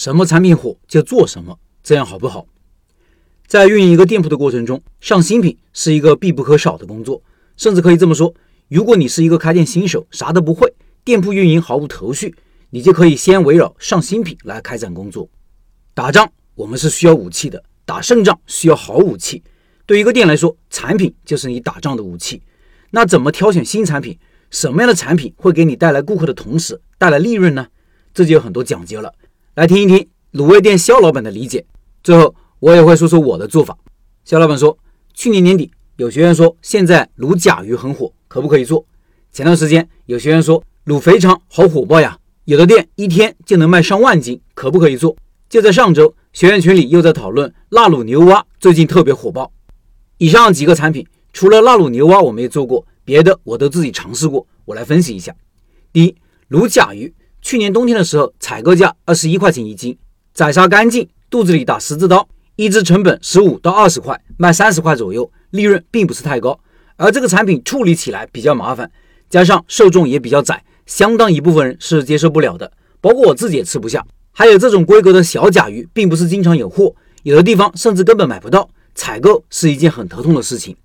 什么产品火就做什么，这样好不好？在运营一个店铺的过程中，上新品是一个必不可少的工作，甚至可以这么说：如果你是一个开店新手，啥都不会，店铺运营毫无头绪，你就可以先围绕上新品来开展工作。打仗我们是需要武器的，打胜仗需要好武器。对一个店来说，产品就是你打仗的武器。那怎么挑选新产品？什么样的产品会给你带来顾客的同时带来利润呢？这就有很多讲究了。来听一听卤味店肖老板的理解。最后我也会说说我的做法。肖老板说，去年年底有学员说现在卤甲鱼很火，可不可以做？前段时间有学员说卤肥肠好火爆呀，有的店一天就能卖上万斤，可不可以做？就在上周，学员群里又在讨论辣卤牛蛙，最近特别火爆。以上几个产品，除了辣卤牛蛙我没做过，别的我都自己尝试过。我来分析一下。第一，卤甲鱼，去年冬天的时候，采购价二十一块钱一斤，宰杀干净，肚子里打十字刀，一只成本十五到二十块，卖三十块左右，利润并不是太高。而这个产品处理起来比较麻烦，加上受众也比较窄，相当一部分人是接受不了的，包括我自己也吃不下。还有这种规格的小甲鱼，并不是经常有货，有的地方甚至根本买不到。采购是一件很头痛的事情。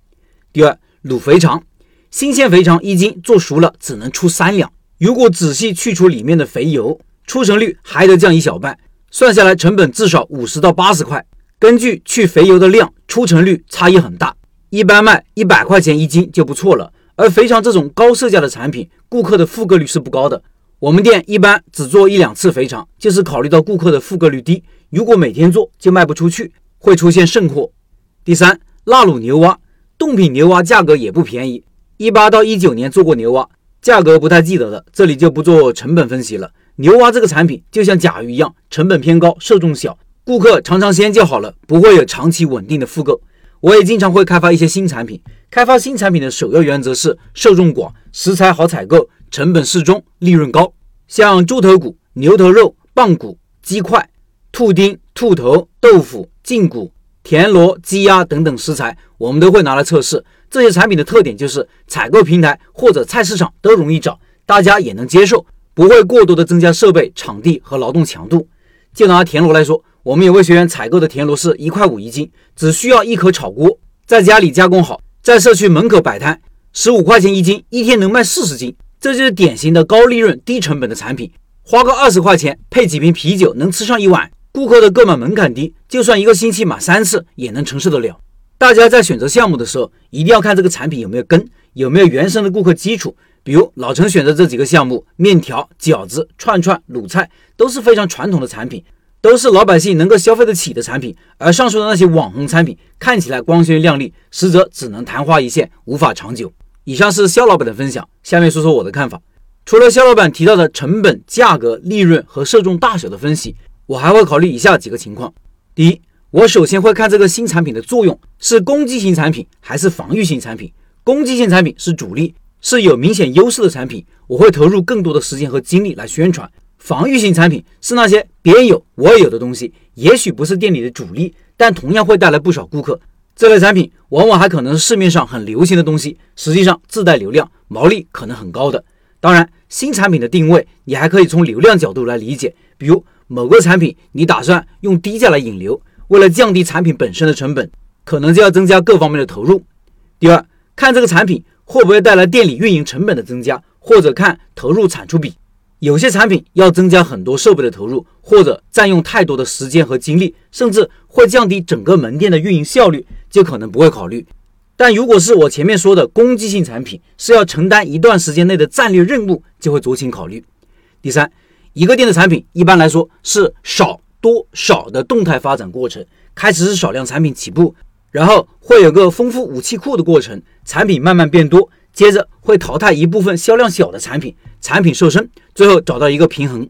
第二，卤肥肠，新鲜肥肠一斤做熟了只能出三两，如果仔细去除里面的肥油，出成率还得降一小半，算下来成本至少五十到八十块。根据去肥油的量，出成率差异很大，一般卖一百块钱一斤就不错了。而肥肠这种高售价的产品，顾客的复购率是不高的。我们店一般只做一两次肥肠，就是考虑到顾客的复购率低，如果每天做就卖不出去，会出现剩货。第三，腊卤牛蛙，冻品牛蛙价格也不便宜。一八到一九年做过牛蛙，价格不太记得了，这里就不做成本分析了。牛蛙这个产品就像甲鱼一样，成本偏高，受众小，顾客尝尝鲜就好了，不会有长期稳定的复购。我也经常会开发一些新产品，开发新产品的首要原则是受众广，食材好采购，成本适中，利润高。像猪头骨、牛头肉、棒骨、鸡块、兔丁、兔头、豆腐、胫骨。田螺、鸡鸭等等食材，我们都会拿来测试。这些产品的特点就是采购平台或者菜市场都容易找，大家也能接受，不会过多的增加设备、场地和劳动强度。就拿田螺来说，我们有位学员采购的田螺是一块五一斤，只需要一口炒锅，在家里加工好，在社区门口摆摊，十五块钱一斤，一天能卖四十斤，这就是典型的高利润、低成本的产品。花个二十块钱配几瓶啤酒，能吃上一碗。顾客的购买门槛低，就算一个星期买三次也能承受得了。大家在选择项目的时候，一定要看这个产品有没有根，有没有原生的顾客基础。比如老陈选择这几个项目：面条、饺子、串串、卤菜，都是非常传统的产品，都是老百姓能够消费得起的产品。而上述的那些网红产品，看起来光鲜亮丽，实则只能昙花一现，无法长久。以上是肖老板的分享，下面说说我的看法。除了肖老板提到的成本、价格、利润和受众大小的分析。我还会考虑以下几个情况：第一，我首先会看这个新产品的作用是攻击型产品还是防御型产品。攻击性产品是主力，是有明显优势的产品，我会投入更多的时间和精力来宣传。防御性产品是那些别人有我也有的东西，也许不是店里的主力，但同样会带来不少顾客。这类产品往往还可能是市面上很流行的东西，实际上自带流量，毛利可能很高的。当然，新产品的定位你还可以从流量角度来理解，比如。某个产品，你打算用低价来引流，为了降低产品本身的成本，可能就要增加各方面的投入。第二，看这个产品会不会带来店里运营成本的增加，或者看投入产出比。有些产品要增加很多设备的投入，或者占用太多的时间和精力，甚至会降低整个门店的运营效率，就可能不会考虑。但如果是我前面说的攻击性产品，是要承担一段时间内的战略任务，就会酌情考虑。第三。一个店的产品一般来说是少多少的动态发展过程，开始是少量产品起步，然后会有个丰富武器库的过程，产品慢慢变多，接着会淘汰一部分销量小的产品，产品瘦身，最后找到一个平衡。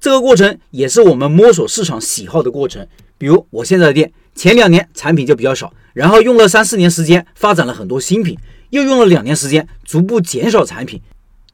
这个过程也是我们摸索市场喜好的过程。比如我现在的店，前两年产品就比较少，然后用了三四年时间发展了很多新品，又用了两年时间逐步减少产品。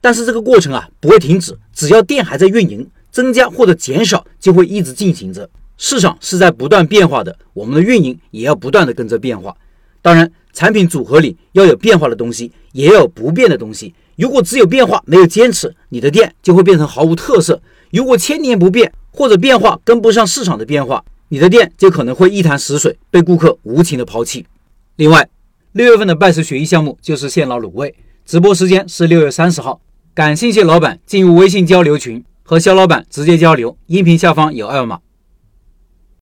但是这个过程啊不会停止，只要店还在运营，增加或者减少就会一直进行着。市场是在不断变化的，我们的运营也要不断的跟着变化。当然，产品组合里要有变化的东西，也要有不变的东西。如果只有变化没有坚持，你的店就会变成毫无特色；如果千年不变，或者变化跟不上市场的变化，你的店就可能会一潭死水，被顾客无情的抛弃。另外，六月份的拜师学艺项目就是现捞卤味，直播时间是六月三十号。感兴趣老板进入微信交流群和肖老板直接交流，音频下方有二维码。